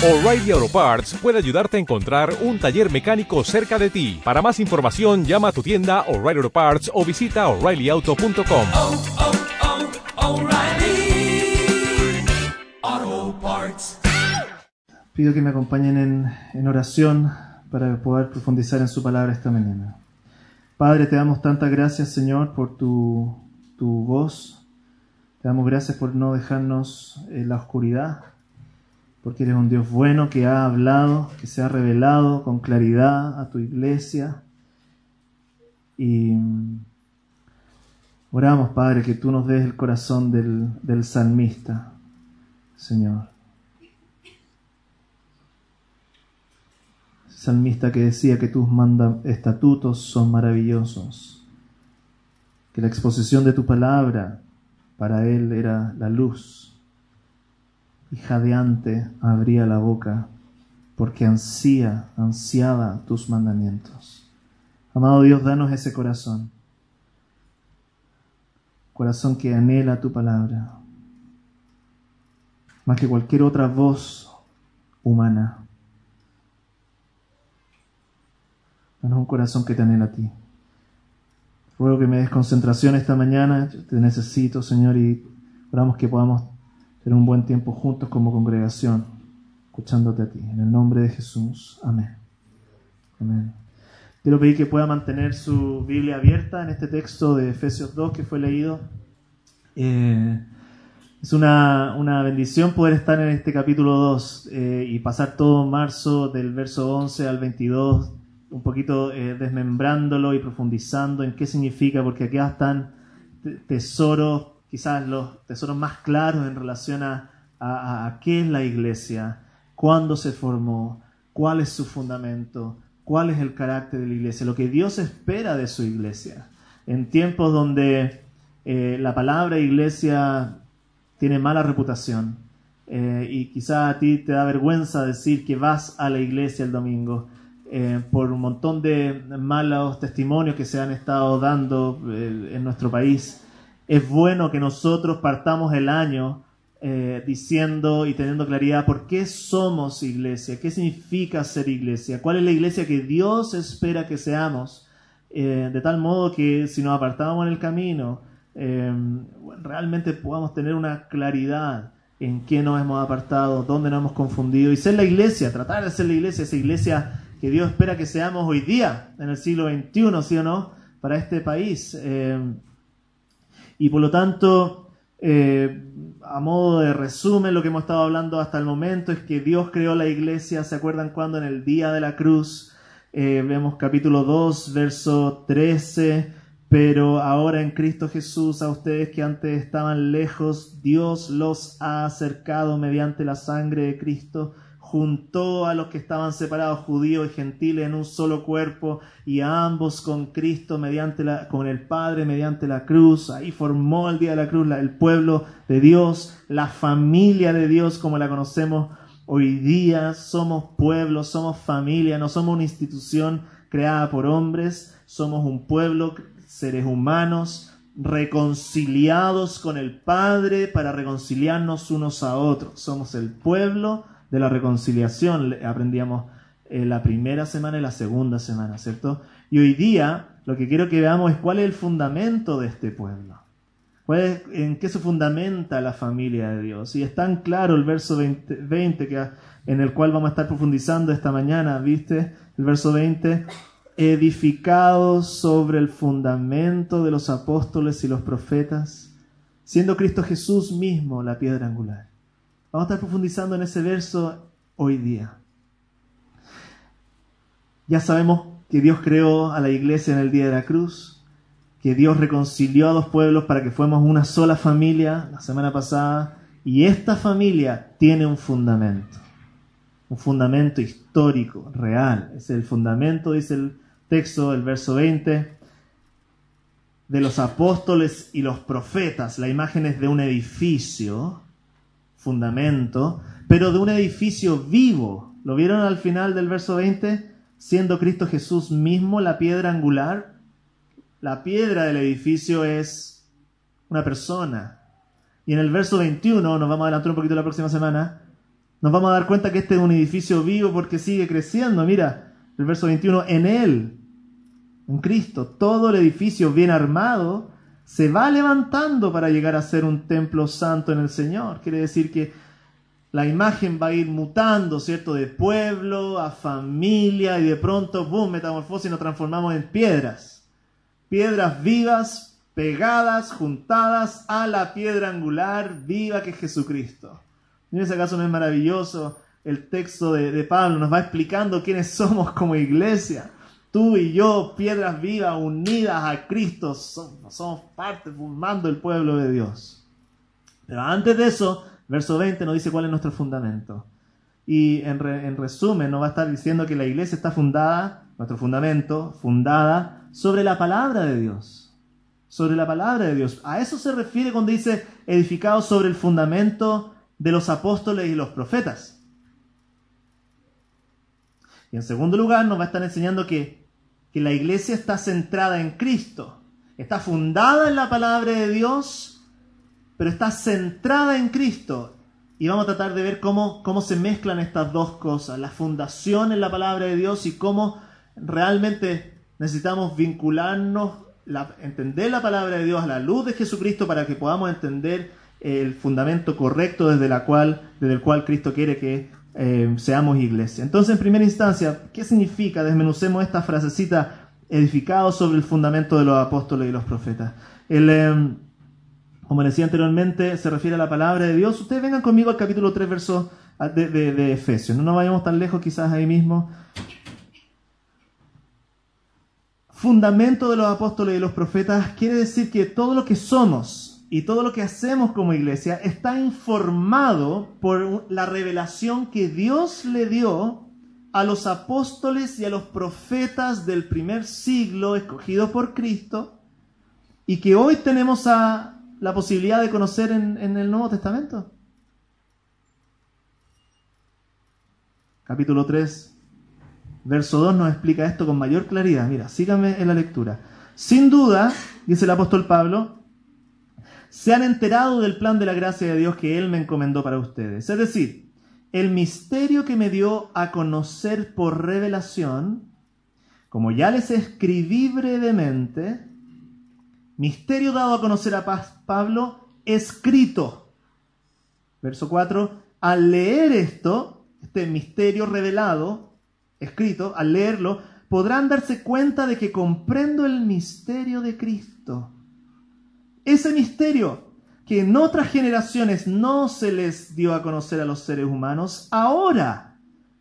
O'Reilly Auto Parts puede ayudarte a encontrar un taller mecánico cerca de ti. Para más información, llama a tu tienda O'Reilly Auto Parts o visita oreillyauto.com. oh, oh, Parts. Pido que me acompañen en, en oración para poder profundizar en su palabra esta mañana. Padre, te damos tantas gracias, Señor, por tu, tu voz. Te damos gracias por no dejarnos en la oscuridad, porque eres un Dios bueno que ha hablado, que se ha revelado con claridad a tu iglesia. Y mm, oramos, Padre, que tú nos des el corazón del, del salmista, Señor. salmista que decía que tus manda estatutos son maravillosos, que la exposición de tu palabra para él era la luz, y jadeante abría la boca porque ansía, ansiaba tus mandamientos. Amado Dios, danos ese corazón, corazón que anhela tu palabra, más que cualquier otra voz humana. Danos un corazón que te anhela a ti. Ruego que me des concentración esta mañana. Te necesito, Señor, y oramos que podamos tener un buen tiempo juntos como congregación, escuchándote a ti. En el nombre de Jesús. Amén. Amén. Quiero pedir que pueda mantener su Biblia abierta en este texto de Efesios 2 que fue leído. Eh, es una, una, bendición poder estar en este capítulo 2 eh, y pasar todo marzo del verso 11 al 22 un poquito eh, desmembrándolo y profundizando en qué significa, porque aquí están tesoros, quizás los tesoros más claros en relación a, a, qué es la iglesia, cuándo se formó, cuál es su fundamento, cuál es el carácter de la iglesia, lo que Dios espera de su iglesia. En tiempos donde eh, la palabra iglesia tiene mala reputación eh, y quizás a ti te da vergüenza decir que vas a la iglesia el domingo, eh, por un montón de malos testimonios que se han estado dando en nuestro país, es bueno que nosotros partamos el año eh, diciendo y teniendo claridad por qué somos iglesia, qué significa ser iglesia, cuál es la iglesia que Dios espera que seamos, de tal modo que si nos apartamos en el camino, realmente podamos tener una claridad en qué nos hemos apartado, dónde nos hemos confundido y ser la iglesia, tratar de ser la iglesia, esa iglesia que Dios espera que seamos hoy día, en el siglo XXI, ¿sí o no?, para este país. Eh, y por lo tanto, eh, a modo de resumen, lo que hemos estado hablando hasta el momento es que Dios creó la iglesia, ¿se acuerdan cuando? En el día de la cruz, eh, vemos capítulo 2, verso 13, pero ahora en Cristo Jesús, a ustedes que antes estaban lejos, Dios los ha acercado mediante la sangre de Cristo juntó a los que estaban separados, judíos y gentiles, en un solo cuerpo, y a ambos con Cristo, mediante con el Padre, mediante la cruz. Ahí formó el día de la cruz el pueblo de Dios, la familia de Dios como la conocemos hoy día. Somos pueblo, somos familia, no somos una institución creada por hombres, somos un pueblo, seres humanos, reconciliados con el Padre para reconciliarnos unos a otros. Somos el pueblo de la reconciliación aprendíamos eh, la primera semana y la segunda semana, ¿cierto? Y hoy día lo que quiero que veamos es cuál es el fundamento de este pueblo. ¿Cuál es, ¿En qué se fundamenta la familia de Dios? Y es tan claro el verso 20, 20 que, en el cual vamos a estar profundizando esta mañana, ¿viste? El verso 20, edificados sobre el fundamento de los apóstoles y los profetas, siendo Cristo Jesús mismo la piedra angular. Vamos a estar profundizando en ese verso hoy día. Ya sabemos que Dios creó a la iglesia en el día de la cruz, que Dios reconcilió a dos pueblos para que fuéramos una sola familia la semana pasada, y esta familia tiene un fundamento, un fundamento histórico, real. Es el fundamento, dice el texto, el verso 20, de los apóstoles y los profetas. La imagen es de un edificio fundamento, pero de un edificio vivo. ¿Lo vieron al final del verso 20? Siendo Cristo Jesús mismo la piedra angular. La piedra del edificio es una persona. Y en el verso 21, nos vamos a adelantar un poquito la próxima semana, Nos vamos a dar cuenta que este es un edificio vivo porque sigue creciendo. Mira, el verso 21, en Él, en Cristo, todo el edificio bien armado se va levantando para llegar a ser un templo santo en el Señor. Quiere decir que la imagen va a ir mutando, ¿cierto? De pueblo a familia y de pronto, boom, metamorfosis, nos transformamos en piedras. Piedras vivas, pegadas, juntadas a la piedra angular viva que es Jesucristo. ¿En ese caso no es maravilloso? El texto de Pablo nos va explicando quiénes somos como iglesia. Tú y yo, piedras vivas unidas a Cristo, somos, parte, formando el pueblo de Dios. Pero antes de eso, Verso 20 nos dice cuál es nuestro fundamento. Y en, en, resumen nos va a estar diciendo que la iglesia está fundada, nuestro fundamento, fundada sobre la palabra de Dios. Sobre la palabra de Dios. A eso se refiere cuando dice edificado sobre el fundamento de los apóstoles y los profetas. Y en segundo lugar nos va a estar enseñando que, que la iglesia está centrada en Cristo. Está fundada en la palabra de Dios pero está centrada en Cristo. Y vamos a tratar de ver cómo, cómo se mezclan estas dos cosas, la fundación en la palabra de Dios y cómo realmente necesitamos vincularnos, entender la palabra de Dios a la luz de Jesucristo para que podamos entender el fundamento correcto desde, la cual, desde el cual Cristo quiere que eh, seamos iglesia. Entonces, en primera instancia, ¿qué significa? Desmenucemos esta frasecita edificado sobre el fundamento de los apóstoles y los profetas. El, em, como decía anteriormente, se refiere a la palabra de Dios. Ustedes vengan conmigo al capítulo 3, verso ah, de, de Efesios. No nos vayamos tan lejos, quizás ahí mismo. Fundamento de los apóstoles y los profetas quiere decir que todo lo que somos y todo lo que hacemos como iglesia está informado por la revelación que Dios le dio a los apóstoles y a los profetas del primer siglo escogidos por Cristo y que hoy tenemos la posibilidad de conocer en, el Nuevo Testamento? Capítulo 3, verso 2 nos explica esto con mayor claridad. Mira, síganme en la lectura. Sin duda, dice el apóstol Pablo, se han enterado del plan de la gracia de Dios que Él me encomendó para ustedes. Es decir, el misterio que me dio a conocer por revelación, como ya les escribí brevemente, Misterio dado a conocer a Pablo, escrito. Verso 4. Al leer esto, este misterio revelado, escrito, al leerlo, podrán darse cuenta de que comprendo el misterio de Cristo. Ese misterio que en otras generaciones no se les dio a conocer a los seres humanos, ahora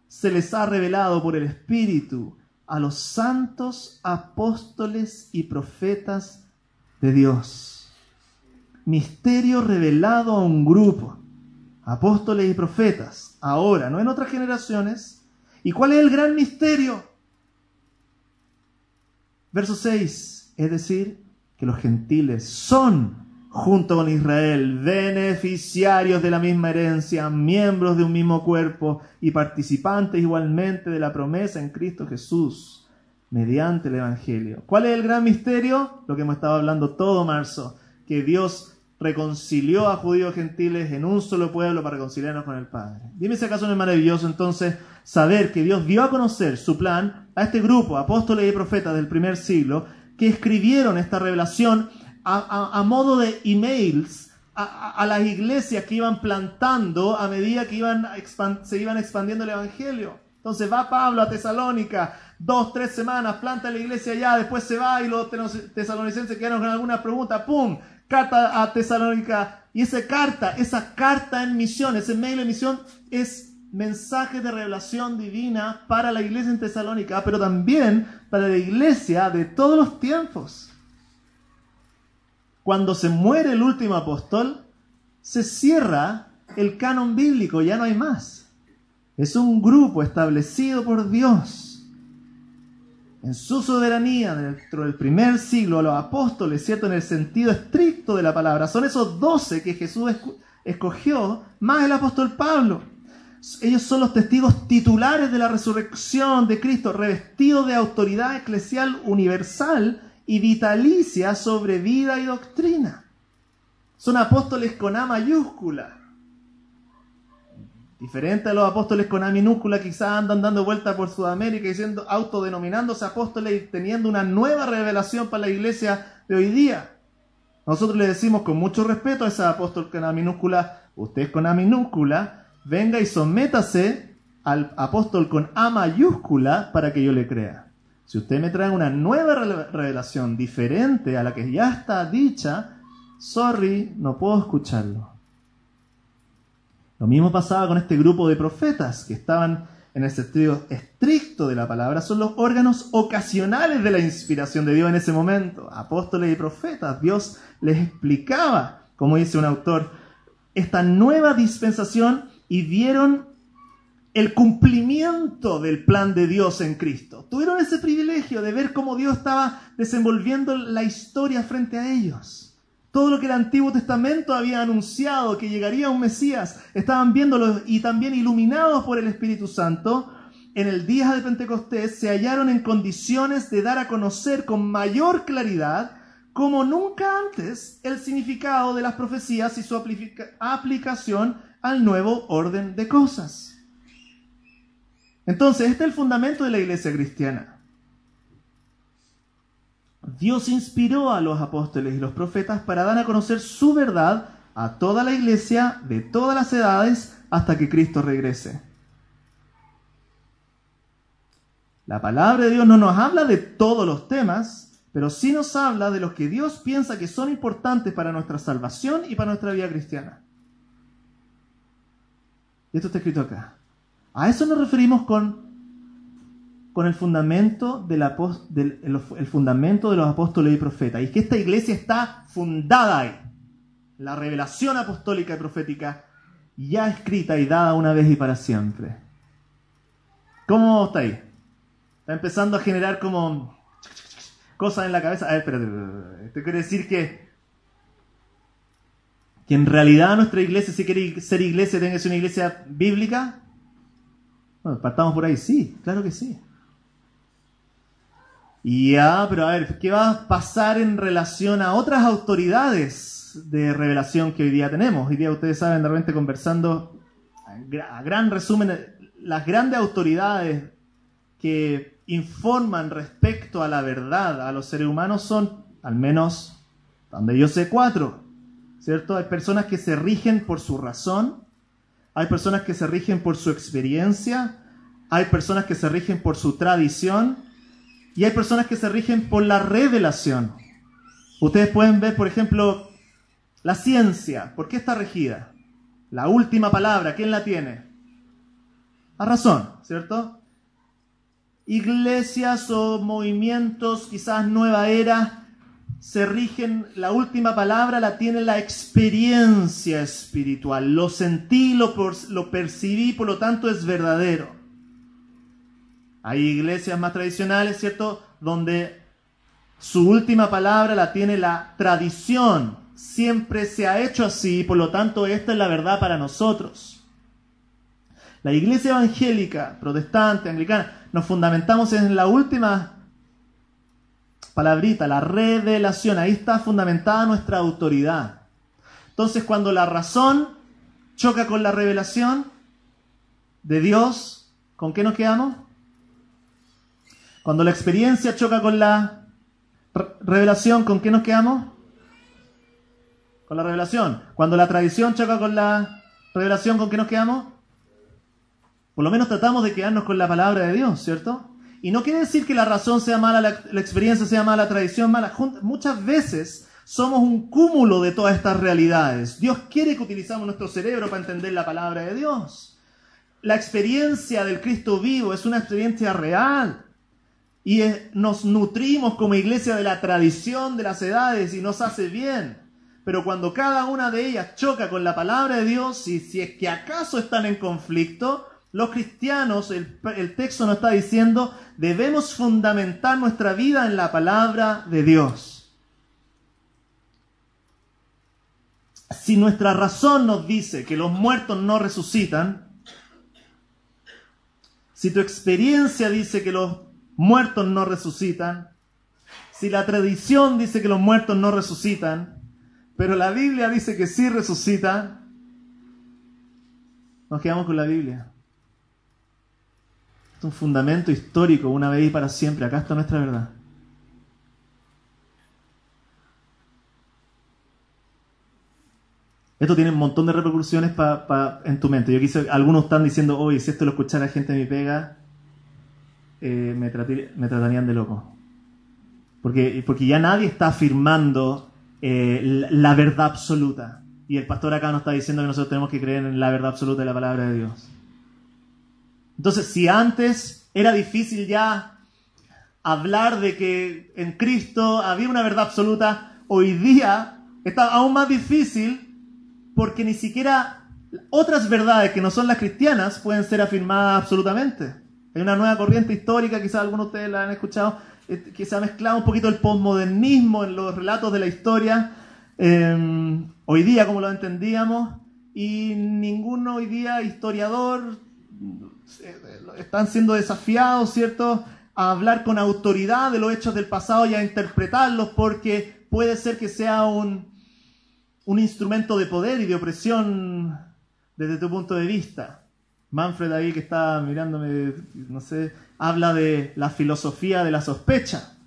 se les ha revelado por el Espíritu a los santos apóstoles y profetas de Dios. Misterio revelado a un grupo, apóstoles y profetas, ahora, no en otras generaciones. ¿Y cuál es el gran misterio? Verso 6, es decir, que los gentiles son, junto con Israel, beneficiarios de la misma herencia, miembros de un mismo cuerpo y participantes igualmente de la promesa en Cristo Jesús mediante el Evangelio. ¿Cuál es el gran misterio? Lo que hemos estado hablando todo marzo, que Dios reconcilió a judíos gentiles en un solo pueblo para reconciliarnos con el Padre. Dime si acaso no es maravilloso entonces saber que Dios dio a conocer su plan a este grupo, apóstoles y profetas del primer siglo, que escribieron esta revelación a, modo de emails a, a, las iglesias que iban plantando a medida que iban se iban expandiendo el Evangelio. Entonces va Pablo a Tesalónica, dos, tres semanas, planta la iglesia allá, después se va y los tesalonicenses quedaron con alguna pregunta, ¡pum! Carta a Tesalónica. Y esa carta, esa carta en misión, ese mail en misión es mensaje de revelación divina para la iglesia en Tesalónica, pero también para la iglesia de todos los tiempos. Cuando se muere el último apóstol, se cierra el canon bíblico, ya no hay más. Es un grupo establecido por Dios en su soberanía dentro del primer siglo los apóstoles, ¿cierto? En el sentido estricto de la palabra. Son esos doce que Jesús escogió, más el apóstol Pablo. Ellos son los testigos titulares de la resurrección de Cristo, revestidos de autoridad eclesial universal y vitalicia sobre vida y doctrina. Son apóstoles con A mayúscula. Diferente a los apóstoles con A minúscula, quizás andan dando vueltas por Sudamérica diciendo, autodenominándose apóstoles y teniendo una nueva revelación para la iglesia de hoy día. Nosotros le decimos con mucho respeto a ese apóstol con A minúscula, usted con A minúscula, venga y sométase al apóstol con A mayúscula para que yo le crea. Si usted me trae una nueva revelación diferente a la que ya está dicha, sorry, no puedo escucharlo. Lo mismo pasaba con este grupo de profetas que estaban en el sentido estricto de la palabra, son los órganos ocasionales de la inspiración de Dios en ese momento. Apóstoles y profetas, Dios les explicaba, como dice un autor, esta nueva dispensación y vieron el cumplimiento del plan de Dios en Cristo. Tuvieron ese privilegio de ver cómo Dios estaba desenvolviendo la historia frente a ellos. Todo lo que el Antiguo Testamento había anunciado que llegaría un Mesías, estaban viéndolo y también iluminados por el Espíritu Santo, en el día de Pentecostés se hallaron en condiciones de dar a conocer con mayor claridad, como nunca antes, el significado de las profecías y su aplicación al nuevo orden de cosas. Entonces, este es el fundamento de la iglesia cristiana. Dios inspiró a los apóstoles y los profetas para dar a conocer su verdad a toda la iglesia de todas las edades hasta que Cristo regrese. La palabra de Dios no nos habla de todos los temas, pero sí nos habla de los que Dios piensa que son importantes para nuestra salvación y para nuestra vida cristiana. Esto está escrito acá. A eso nos referimos con con el fundamento, del, el fundamento de los apóstoles y profetas. Y que esta iglesia está fundada ahí. La revelación apostólica y profética ya escrita y dada una vez y para siempre. ¿Cómo está ahí? Está empezando a generar como cosas en la cabeza. A ver, espérate. Esto quiere decir que, que en realidad nuestra iglesia, si quiere ser iglesia, tiene que ser una iglesia bíblica. Bueno, partamos por ahí. Sí, claro que sí. Ya, pero a ver, ¿qué va a pasar en relación a otras autoridades de revelación que hoy día tenemos? Hoy día ustedes saben, de repente conversando, a gran resumen, las grandes autoridades que informan respecto a la verdad a los seres humanos son, al menos, donde yo sé, cuatro. ¿Cierto? Hay personas que se rigen por su razón, hay personas que se rigen por su experiencia, hay personas que se rigen por su tradición, y hay personas que se rigen por la revelación. Ustedes pueden ver, por ejemplo, la ciencia. ¿Por qué está regida? La última palabra, ¿quién la tiene? A razón, ¿cierto? Iglesias o movimientos, quizás nueva era, se rigen, la última palabra la tiene la experiencia espiritual. Lo sentí, lo, lo percibí, por lo tanto es verdadero. Hay iglesias más tradicionales, ¿cierto? Donde su última palabra la tiene la tradición. Siempre se ha hecho así, por lo tanto esta es la verdad para nosotros. La iglesia evangélica, protestante, anglicana, nos fundamentamos en la última palabrita, la revelación. Ahí está fundamentada nuestra autoridad. Entonces cuando la razón choca con la revelación de Dios, ¿con qué nos quedamos? Cuando la experiencia choca con la revelación, ¿con qué nos quedamos? Con la revelación. Cuando la tradición choca con la revelación, ¿con qué nos quedamos? Por lo menos tratamos de quedarnos con la palabra de Dios, ¿cierto? Y no quiere decir que la razón sea mala, la, experiencia sea mala, la tradición mala. Muchas veces somos un cúmulo de todas estas realidades. Dios quiere que utilizamos nuestro cerebro para entender la palabra de Dios. La experiencia del Cristo vivo es una experiencia real y nos nutrimos como iglesia de la tradición de las edades y nos hace bien. Pero cuando cada una de ellas choca con la palabra de Dios, y si es que acaso están en conflicto, los cristianos, el, texto nos está diciendo, debemos fundamentar nuestra vida en la palabra de Dios. Si nuestra razón nos dice que los muertos no resucitan, si tu experiencia dice que los muertos no resucitan, si la tradición dice que los muertos no resucitan, pero la Biblia dice que sí resucitan, nos quedamos con la Biblia. Es un fundamento histórico, una vez y para siempre. Acá está nuestra verdad. Esto tiene un montón de repercusiones pa- en tu mente. Yo quise, algunos están diciendo, oye, si esto lo escuchara gente de mi pega, eh, me tratarían de loco. Porque, porque ya nadie está afirmando eh, la, la verdad absoluta. Y el pastor acá nos está diciendo que nosotros tenemos que creer en la verdad absoluta de la palabra de Dios. Entonces, si antes era difícil ya hablar de que en Cristo había una verdad absoluta, hoy día está aún más difícil porque ni siquiera otras verdades que no son las cristianas pueden ser afirmadas absolutamente. Hay una nueva corriente histórica, quizás algunos de ustedes la han escuchado, eh, que se ha mezclado un poquito el posmodernismo en los relatos de la historia, eh, hoy día como lo entendíamos, y ningún hoy día historiador están siendo desafiados, ¿cierto?, a hablar con autoridad de los hechos del pasado y a interpretarlos porque puede ser que sea un, un instrumento de poder y de opresión desde tu punto de vista. Manfred ahí que está mirándome, no sé, habla de la filosofía de la sospecha,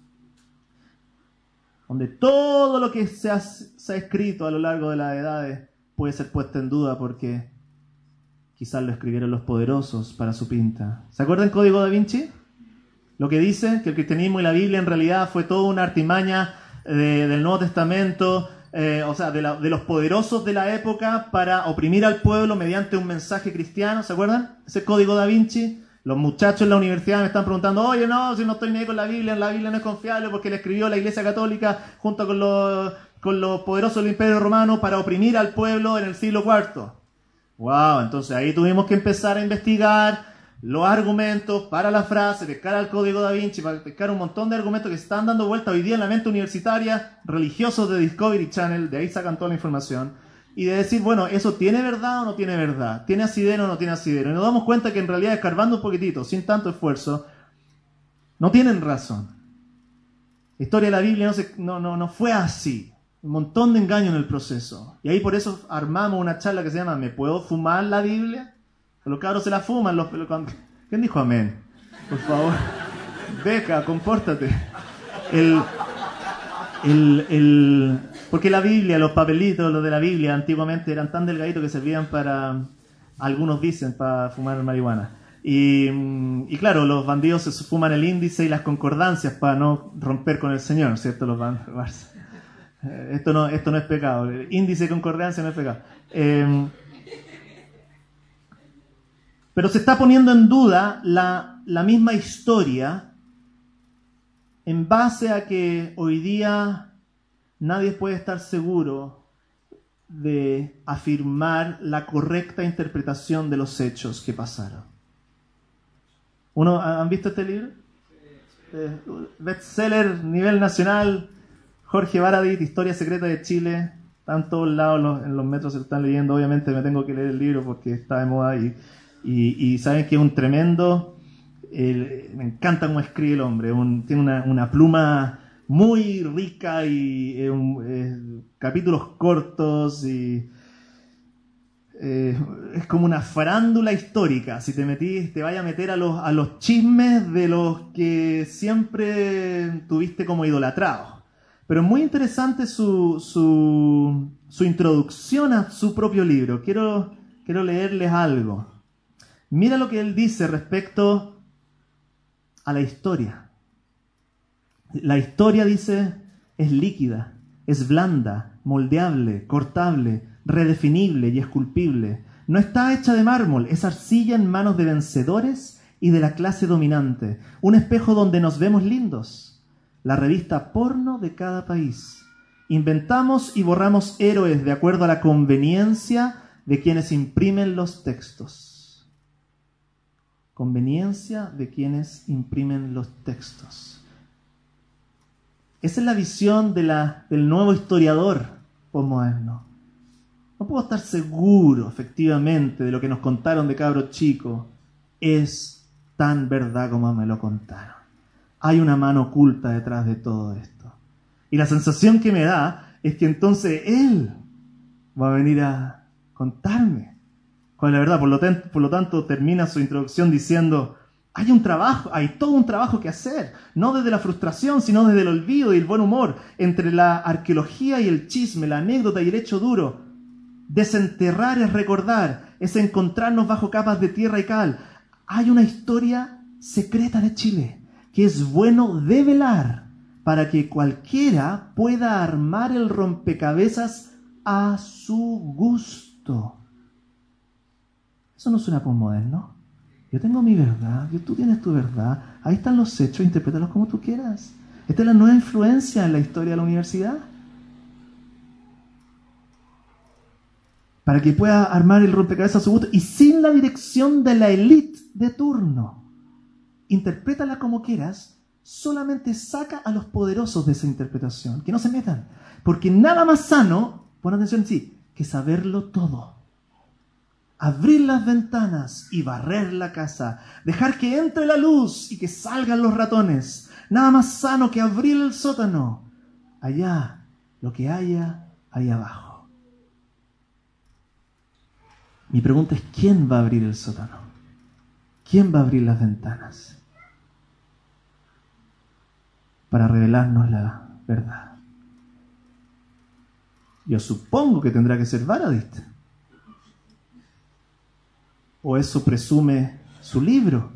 donde todo lo que se ha, se ha escrito a lo largo de las edades puede ser puesto en duda porque quizás lo escribieron los poderosos para su pinta. ¿Se acuerdan el Código da Vinci? Lo que dice que el cristianismo y la Biblia en realidad fue toda una artimaña de- del Nuevo Testamento, eh, o sea, de, la- de los poderosos de la época para oprimir al pueblo mediante un mensaje cristiano, ¿se acuerdan? Ese código da Vinci. Los muchachos en la universidad me están preguntando, oye, no, si no estoy ni ahí con la Biblia, la Biblia no es confiable porque la escribió la Iglesia Católica junto con los, con los poderosos del Imperio Romano para oprimir al pueblo en el siglo IV. Wow, entonces ahí tuvimos que empezar a investigar los argumentos para la frase, pescar al código da Vinci, para pescar un montón de argumentos que están dando vuelta hoy día en la mente universitaria, religiosos de Discovery Channel, de ahí sacan toda la información, y de decir, bueno, ¿eso tiene verdad o no tiene verdad? ¿Tiene asidero o no tiene asidero? Y nos damos cuenta que en realidad, escarbando un poquitito, sin tanto esfuerzo, no tienen razón. La historia de la Biblia no, se- no, no, no fue así. Un montón de engaño en el proceso. Y ahí por eso armamos una charla que se llama ¿Me puedo fumar la Biblia? Los cabros se la fuman. Los, ¿Quién dijo amén? Por favor. Beca, compórtate. El, el, el- porque la Biblia, los papelitos, los de la Biblia, antiguamente eran tan delgaditos que servían para, algunos dicen, para fumar marihuana. Y, y claro, los bandidos se fuman el índice y las concordancias para no romper con el Señor, ¿cierto? Los ban- Eh, Esto no, esto no es pecado. El índice de concordancia no es pecado. Eh, pero se está poniendo en duda la, la misma historia en base a que hoy día nadie puede estar seguro de afirmar la correcta interpretación de los hechos que pasaron. ¿Uno, ¿Han visto este libro? Eh, bestseller nivel nacional, Jorge Baradit, Historia Secreta de Chile. Están todos lados en los, metros, se lo están leyendo. Obviamente me tengo que leer el libro porque está de moda y, y, saben que es un tremendo. me encanta cómo escribe el hombre. un- tiene una, una pluma muy rica y capítulos cortos y eh, es como una farándula histórica. Si te metís, te vaya a meter a los, a los chismes de los que siempre tuviste como idolatrados. Pero muy interesante su, su, su introducción a su propio libro. Quiero, quiero leerles algo. Mira lo que él dice respecto a la historia. La historia, dice, es líquida, es blanda, moldeable, cortable, redefinible y esculpible. No está hecha de mármol, es arcilla en manos de vencedores y de la clase dominante. Un espejo donde nos vemos lindos. La revista porno de cada país. Inventamos y borramos héroes de acuerdo a la conveniencia de quienes imprimen los textos. Conveniencia de quienes imprimen los textos. Esa es la visión del nuevo historiador posmoderno. No puedo estar seguro, efectivamente, de lo que nos contaron de cabro chico es tan verdad como me lo contaron. Hay una mano oculta detrás de todo esto. Y la sensación que me da es que entonces él va a venir a contarme cuál es la verdad. Por lo, por lo tanto, termina su introducción diciendo, hay un trabajo, hay todo un trabajo que hacer, no desde la frustración, sino desde el olvido y el buen humor, entre la arqueología y el chisme, la anécdota y el hecho duro. Desenterrar es recordar, es encontrarnos bajo capas de tierra y cal. Hay una historia secreta de Chile que es bueno develar para que cualquiera pueda armar el rompecabezas a su gusto. Eso no suena postmoderno. Yo tengo mi verdad, tú tienes tu verdad. Ahí están los hechos, interprétalos como tú quieras. Esta es la nueva influencia en la historia de la universidad. Para que pueda armar el rompecabezas a su gusto y sin la dirección de la élite de turno. Interprétala como quieras, solamente saca a los poderosos de esa interpretación, que no se metan. Porque nada más sano, pon atención sí, que saberlo todo abrir las ventanas y barrer la casa, dejar que entre la luz y que salgan los ratones. Nada más sano que abrir el sótano. Allá, lo que haya, ahí abajo. Mi pregunta es, ¿quién va a abrir el sótano? ¿Quién va a abrir las ventanas? Para revelarnos la verdad. Yo supongo que tendrá que ser Varadit. O eso presume su libro.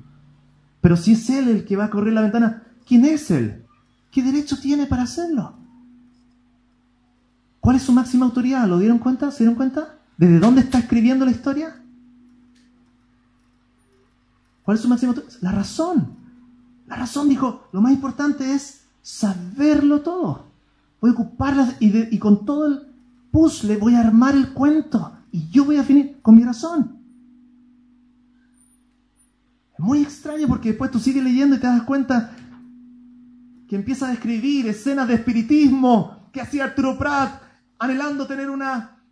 Pero si es él el que va a correr la ventana, ¿quién es él? ¿Qué derecho tiene para hacerlo? ¿Cuál es su máxima autoridad? ¿Lo dieron cuenta? ¿Se dieron cuenta? ¿Desde dónde está escribiendo la historia? ¿Cuál es su máxima autoridad? La razón. La razón dijo, lo más importante es saberlo todo. Voy a ocuparlas y, con todo el puzzle voy a armar el cuento. Y yo voy a finir con mi razón. Es muy extraño porque después tú sigues leyendo y te das cuenta que empieza a describir escenas de espiritismo que hacía Arturo Prat anhelando tener una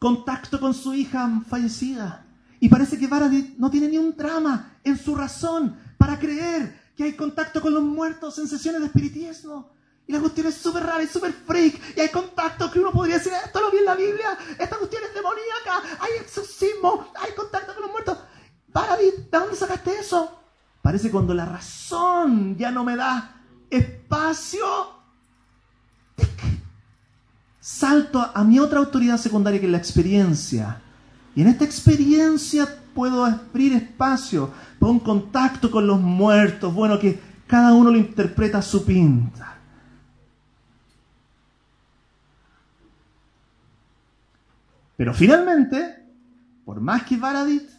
contacto con su hija fallecida. Y parece que Varadit no tiene ni un drama en su razón para creer que hay contacto con los muertos en sesiones de espiritismo. Y la cuestión es súper rara y súper freak. Y hay contacto que uno podría decir, esto lo vi en la Biblia, esta cuestión es demoníaca, hay exorcismo, hay contacto con los muertos. Varadit, ¿de dónde sacaste eso? Parece cuando la razón ya no me da espacio. Salto a mi otra autoridad secundaria que es la experiencia. Y en esta experiencia puedo abrir espacio para un contacto con los muertos. Bueno, que cada uno lo interpreta a su pinta. Pero finalmente, por más que Varadit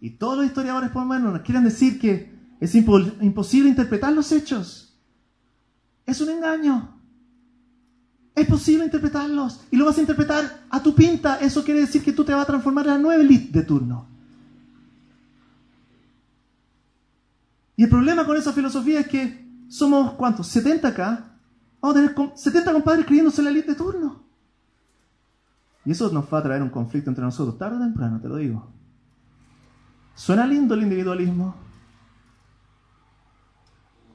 y todos los historiadores postmodernos nos quieran decir que es impo- imposible interpretar los hechos, es un engaño. Es posible interpretarlos y lo vas a interpretar a tu pinta. Eso quiere decir que tú te vas a transformar en la nueva elite de turno. Y el problema con esa filosofía es que somos, ¿cuántos? 70 acá. Vamos a tener com- 70 compadres creyéndose la elite de turno. Y eso nos va a traer un conflicto entre nosotros, tarde o temprano, te lo digo. Suena lindo el individualismo,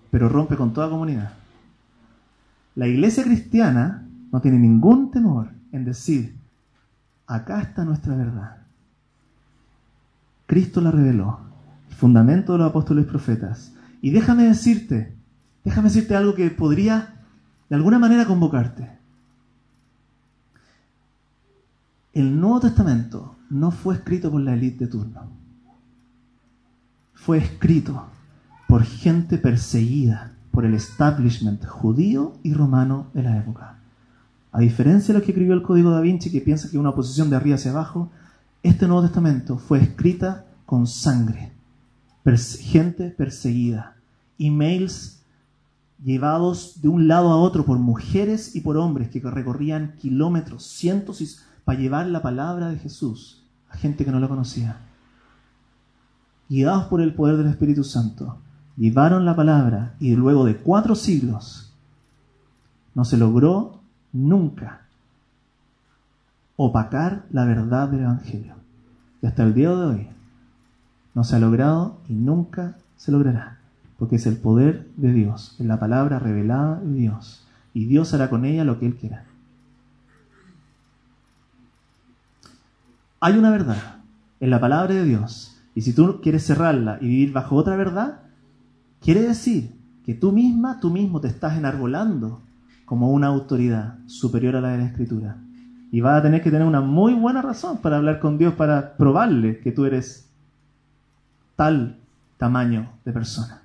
pero rompe con toda comunidad. La iglesia cristiana no tiene ningún temor en decir, acá está nuestra verdad. Cristo la reveló, el fundamento de los apóstoles y profetas. Y déjame decirte, déjame decirte algo que podría de alguna manera convocarte. El Nuevo Testamento no fue escrito por la élite de turno. Fue escrito por gente perseguida por el establishment judío y romano de la época. A diferencia de lo que escribió el Código da Vinci, que piensa que una oposición de arriba hacia abajo, este Nuevo Testamento fue escrita con sangre, gente perseguida, emails llevados de un lado a otro por mujeres y por hombres que recorrían kilómetros, cientos, para llevar la palabra de Jesús a gente que no lo conocía. Guiados por el poder del Espíritu Santo, llevaron la palabra y luego de cuatro siglos no se logró nunca opacar la verdad del Evangelio. Y hasta el día de hoy no se ha logrado y nunca se logrará, porque es el poder de Dios, es la palabra revelada de Dios, y Dios hará con ella lo que Él quiera. hay una verdad en la palabra de Dios, y si tú quieres cerrarla y vivir bajo otra verdad, quiere decir que tú misma, tú mismo te estás enarbolando como una autoridad superior a la de la Escritura. Y vas a tener que tener una muy buena razón para hablar con Dios, para probarle que tú eres tal tamaño de persona.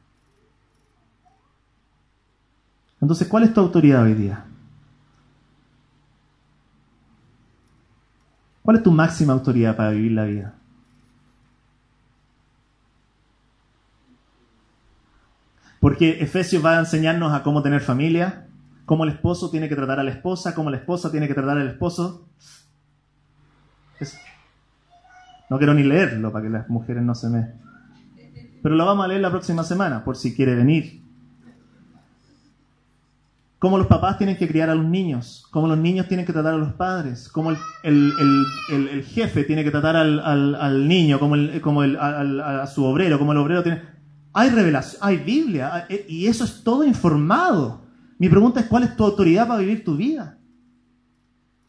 Entonces, ¿cuál es tu autoridad hoy día? ¿Cuál es tu máxima autoridad para vivir la vida? Porque Efesios va a enseñarnos a cómo tener familia, cómo el esposo tiene que tratar a la esposa, cómo la esposa tiene que tratar al esposo. No quiero ni leerlo para que las mujeres no se me... Pero lo vamos a leer la próxima semana, por si quiere venir. Cómo los papás tienen que criar a los niños, cómo los niños tienen que tratar a los padres, cómo el, jefe tiene que tratar al, niño, como, a su obrero, como el obrero tiene... Hay revelación, hay Biblia, eh, y eso es todo informado. Mi pregunta es, ¿cuál es tu autoridad para vivir tu vida?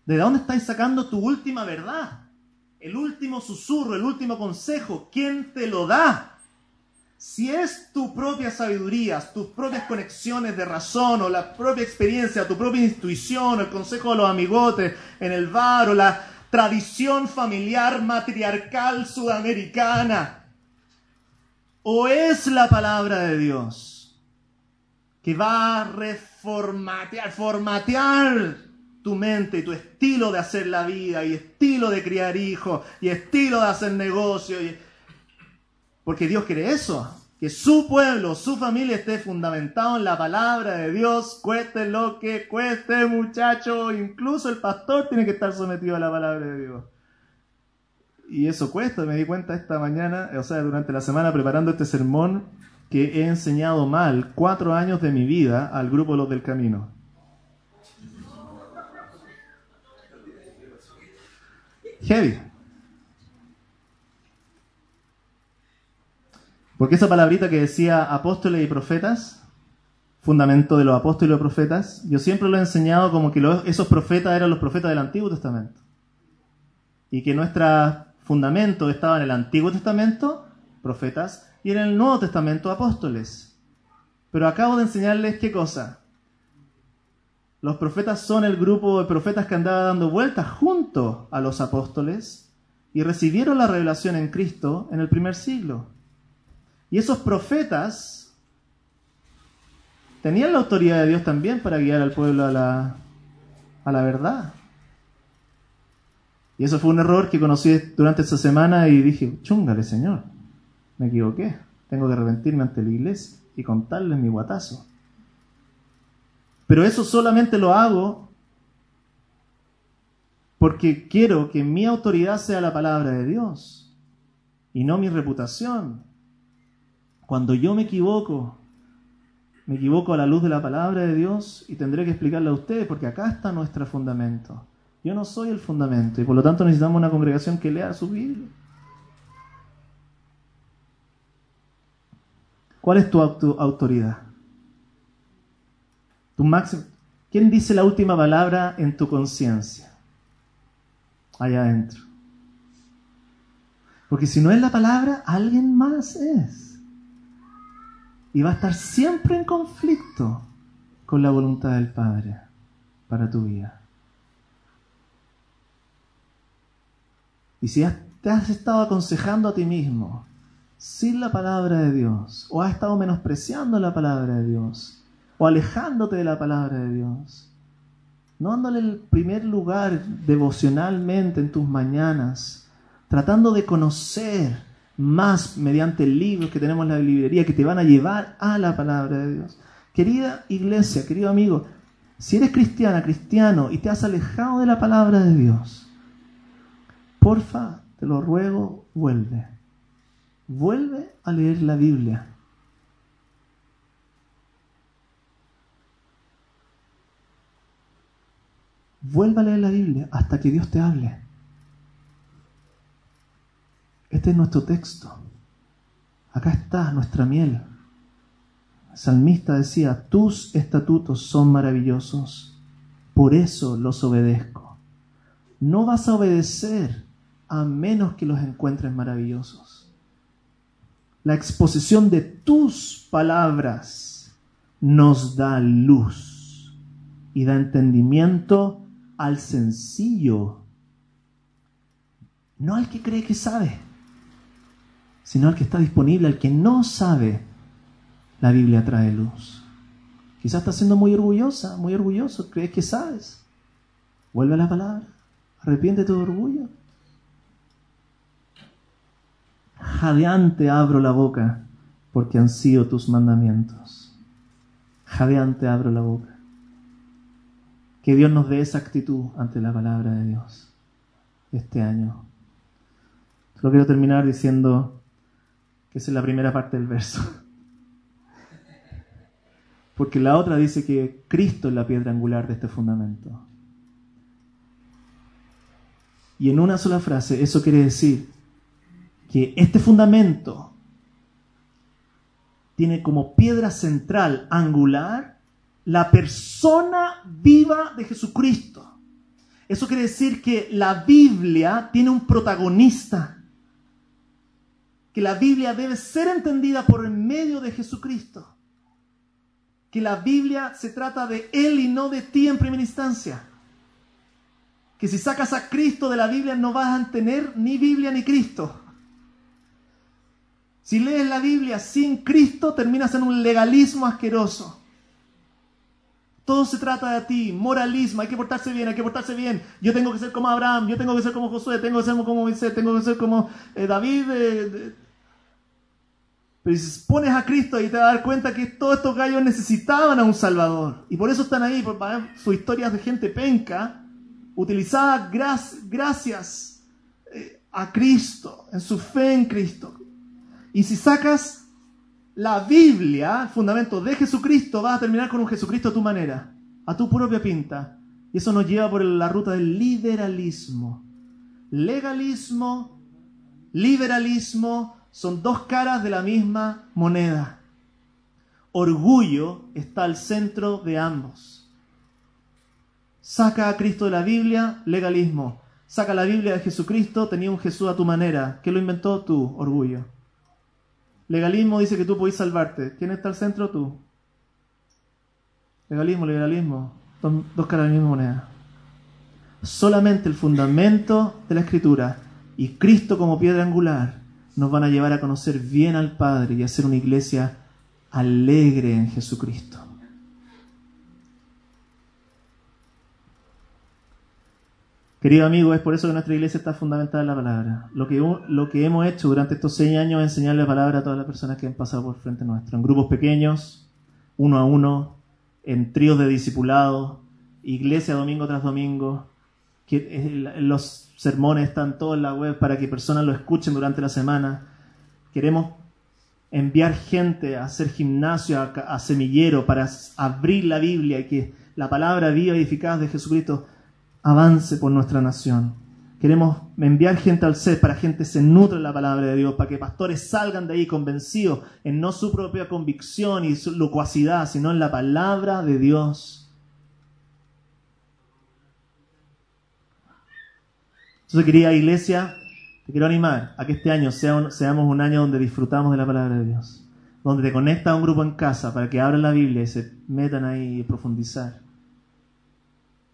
¿De dónde estás sacando tu última verdad? El último susurro, el último consejo, ¿quién te lo da? Si es tu propia sabiduría, tus propias conexiones de razón o la propia experiencia, tu propia intuición, el consejo de los amigotes en el bar o la tradición familiar matriarcal sudamericana, o es la palabra de Dios que va a reformatear, formatear tu mente y tu estilo de hacer la vida y estilo de criar hijos y estilo de hacer negocio y porque Dios quiere eso, que su pueblo, su familia esté fundamentado en la palabra de Dios, cueste lo que cueste, muchacho. Incluso el pastor tiene que estar sometido a la palabra de Dios. Y eso cuesta, me di cuenta esta mañana, o sea, durante la semana preparando este sermón, que he enseñado mal cuatro años de mi vida al grupo Los del Camino. Heavy. Porque esa palabrita que decía apóstoles y profetas, fundamento de los apóstoles y los profetas, yo siempre lo he enseñado como que esos profetas eran los profetas del Antiguo Testamento. Y que nuestro fundamento estaba en el Antiguo Testamento, profetas, y en el Nuevo Testamento, apóstoles. Pero acabo de enseñarles qué cosa. Los profetas son el grupo de profetas que andaba dando vueltas junto a los apóstoles y recibieron la revelación en Cristo en el primer siglo. Y esos profetas tenían la autoridad de Dios también para guiar al pueblo a la, a la verdad. Y eso fue un error que conocí durante esa semana y dije, chúngale Señor, me equivoqué, tengo que arrepentirme ante la iglesia y contarles mi guatazo. Pero eso solamente lo hago porque quiero que mi autoridad sea la palabra de Dios y no mi reputación. Cuando yo me equivoco, me equivoco a la luz de la palabra de Dios y tendré que explicarle a ustedes, porque acá está nuestro fundamento. Yo no soy el fundamento y por lo tanto necesitamos una congregación que lea su Biblia. ¿Cuál es tu autoridad? Tu máximo. ¿Quién dice la última palabra en tu conciencia? Allá adentro. Porque si no es la palabra, alguien más es y va a estar siempre en conflicto con la voluntad del Padre para tu vida. Y si te has estado aconsejando a ti mismo sin la palabra de Dios, o has estado menospreciando la palabra de Dios, o alejándote de la palabra de Dios, no dándole el primer lugar devocionalmente en tus mañanas, tratando de conocer más mediante libros que tenemos en la librería que te van a llevar a la palabra de Dios. Querida iglesia, querido amigo, si eres cristiana, cristiano y te has alejado de la palabra de Dios, porfa, te lo ruego, vuelve. Vuelve a leer la Biblia. Vuelve a leer la Biblia hasta que Dios te hable. Este es nuestro texto. Acá está nuestra miel. El salmista decía, tus estatutos son maravillosos, por eso los obedezco. No vas a obedecer a menos que los encuentres maravillosos. La exposición de tus palabras nos da luz y da entendimiento al sencillo, no al que cree que sabe, sino al que está disponible, al que no sabe. La Biblia trae luz. Quizás estás siendo muy orgullosa, muy orgulloso, crees que sabes. Vuelve a la palabra, arrepiente tu orgullo. Jadeante abro la boca porque han sido tus mandamientos. Jadeante abro la boca. Que Dios nos dé esa actitud ante la palabra de Dios este año. Solo quiero terminar diciendo que es la primera parte del verso. Porque la otra dice que Cristo es la piedra angular de este fundamento. Y en una sola frase, eso quiere decir que este fundamento tiene como piedra central, angular, la persona viva de Jesucristo. Eso quiere decir que la Biblia tiene un protagonista, que la Biblia debe ser entendida por el medio de Jesucristo, que la Biblia se trata de Él y no de ti en primera instancia, que si sacas a Cristo de la Biblia no vas a tener ni Biblia ni Cristo. Si lees la Biblia sin Cristo, terminas en un legalismo asqueroso. Todo se trata de ti, moralismo, hay que portarse bien, hay que portarse bien. Yo tengo que ser como Abraham, yo tengo que ser como Josué, tengo que ser como Moisés, tengo que ser como eh, David. Eh, pero si pones a Cristo y te vas a dar cuenta que todos estos gallos necesitaban a un Salvador. Y por eso están ahí, por sus historias de gente penca, utilizadas gracias eh, a Cristo, en su fe en Cristo. Y si sacas la Biblia, el fundamento de Jesucristo, vas a terminar con un Jesucristo a tu manera, a tu propia pinta. Y eso nos lleva por la ruta del liberalismo. Legalismo, liberalismo son dos caras de la misma moneda. Orgullo está al centro de ambos. Saca a Cristo de la Biblia, legalismo. Saca la Biblia de Jesucristo, tenía un Jesús a tu manera. ¿Qué lo inventó tú? Orgullo. Legalismo dice que tú podés salvarte. ¿Quién está al centro? Tú. Legalismo, liberalismo. dos caras de la misma moneda. Solamente el fundamento de la escritura y Cristo como piedra angular nos van a llevar a conocer bien al Padre y a ser una iglesia alegre en Jesucristo. Querido amigo, es por eso que nuestra iglesia está fundamentada en la palabra. Lo que, lo que hemos hecho durante estos seis años es enseñarle la palabra a todas las personas que han pasado por frente nuestro, en grupos pequeños, uno a uno, en tríos de discipulados, iglesia domingo tras domingo, que los sermones están todos en la web para que personas lo escuchen durante la semana. Queremos enviar gente a hacer gimnasio, a, semillero, para abrir la Biblia y que la palabra viva y eficaz de Jesucristo avance por nuestra nación. Queremos enviar gente al ser para que gente se nutre la palabra de Dios, para que pastores salgan de ahí convencidos en no su propia convicción y su locuacidad, sino en la palabra de Dios. Entonces, querida iglesia, te quiero animar a que este año sea seamos un año donde disfrutamos de la palabra de Dios, donde te conectas a un grupo en casa para que abran la Biblia y se metan ahí y profundizar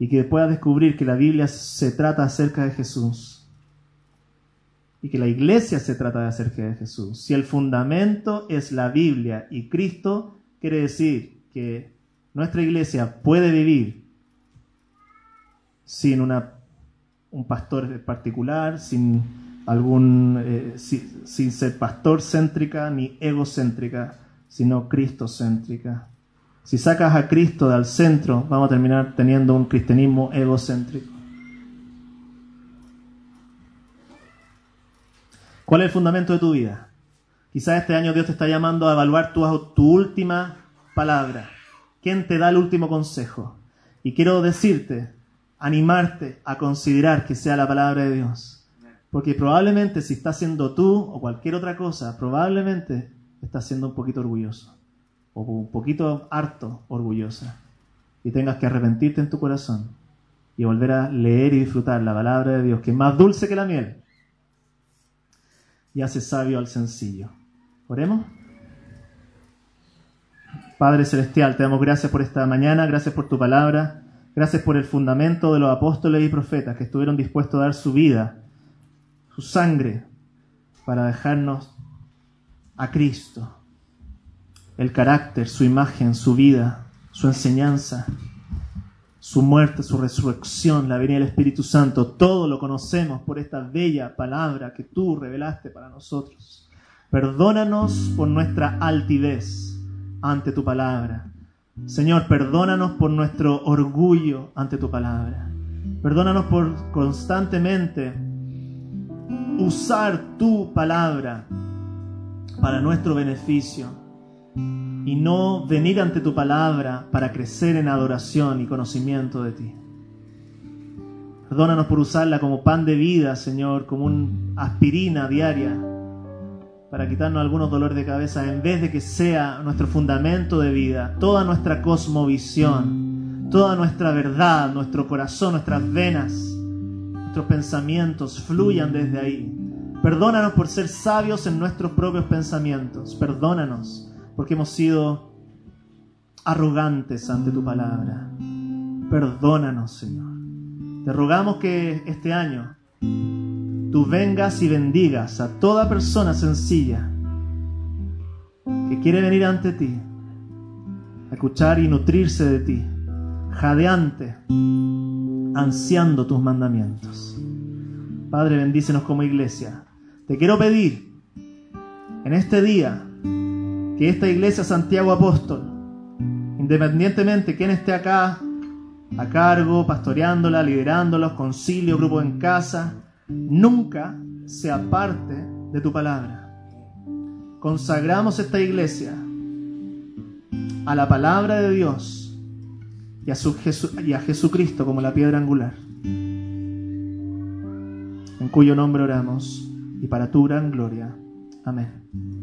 y que pueda descubrir que la Biblia se trata acerca de Jesús y que la iglesia se trata de acerca de Jesús. Si el fundamento es la Biblia y Cristo, quiere decir que nuestra iglesia puede vivir sin una, un pastor particular, sin algún eh, ser pastor céntrica ni egocéntrica, sino cristocéntrica. Si sacas a Cristo del centro, vamos a terminar teniendo un cristianismo egocéntrico. ¿Cuál es el fundamento de tu vida? Quizás este año Dios te está llamando a evaluar tu, tu última palabra. ¿Quién te da el último consejo? Y quiero decirte, animarte a considerar que sea la palabra de Dios. Porque probablemente si estás siendo tú o cualquier otra cosa, probablemente estás siendo un poquito orgulloso o un poquito harto, orgullosa, y tengas que arrepentirte en tu corazón y volver a leer y disfrutar la palabra de Dios, que es más dulce que la miel, y hace sabio al sencillo. Oremos. Padre Celestial, te damos gracias por esta mañana, gracias por tu palabra, gracias por el fundamento de los apóstoles y profetas que estuvieron dispuestos a dar su vida, su sangre, para dejarnos a Cristo, el carácter, su imagen, su vida, su enseñanza, su muerte, su resurrección, la venida del Espíritu Santo, todo lo conocemos por esta bella palabra que tú revelaste para nosotros. Perdónanos por nuestra altivez ante tu palabra. Señor, perdónanos por nuestro orgullo ante tu palabra. Perdónanos por constantemente usar tu palabra para nuestro beneficio y no venir ante tu palabra para crecer en adoración y conocimiento de ti. Perdónanos por usarla como pan de vida, Señor, como una aspirina diaria para quitarnos algunos dolores de cabeza, en vez de que sea nuestro fundamento de vida, toda nuestra cosmovisión, toda nuestra verdad, nuestro corazón, nuestras venas, nuestros pensamientos fluyan desde ahí. Perdónanos por ser sabios en nuestros propios pensamientos. Perdónanos porque hemos sido arrogantes ante tu palabra. Perdónanos, Señor. Te rogamos que este año tú vengas y bendigas a toda persona sencilla que quiere venir ante ti, escuchar y nutrirse de ti, jadeante, ansiando tus mandamientos. Padre, bendícenos como iglesia. Te quiero pedir en este día que esta iglesia Santiago Apóstol, independientemente quién esté acá a cargo, pastoreándola, liderándolos, concilio, grupo en casa, nunca sea parte de tu palabra. Consagramos esta iglesia a la palabra de Dios y a, su y a Jesucristo como la piedra angular, en cuyo nombre oramos y para tu gran gloria. Amén.